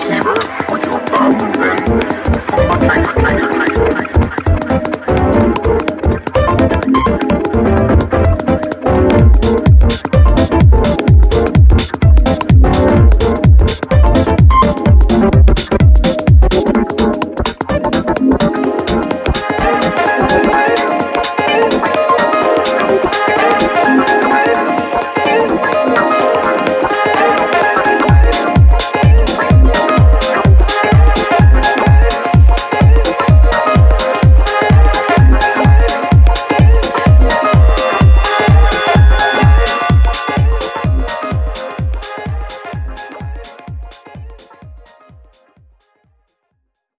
fever with your bum and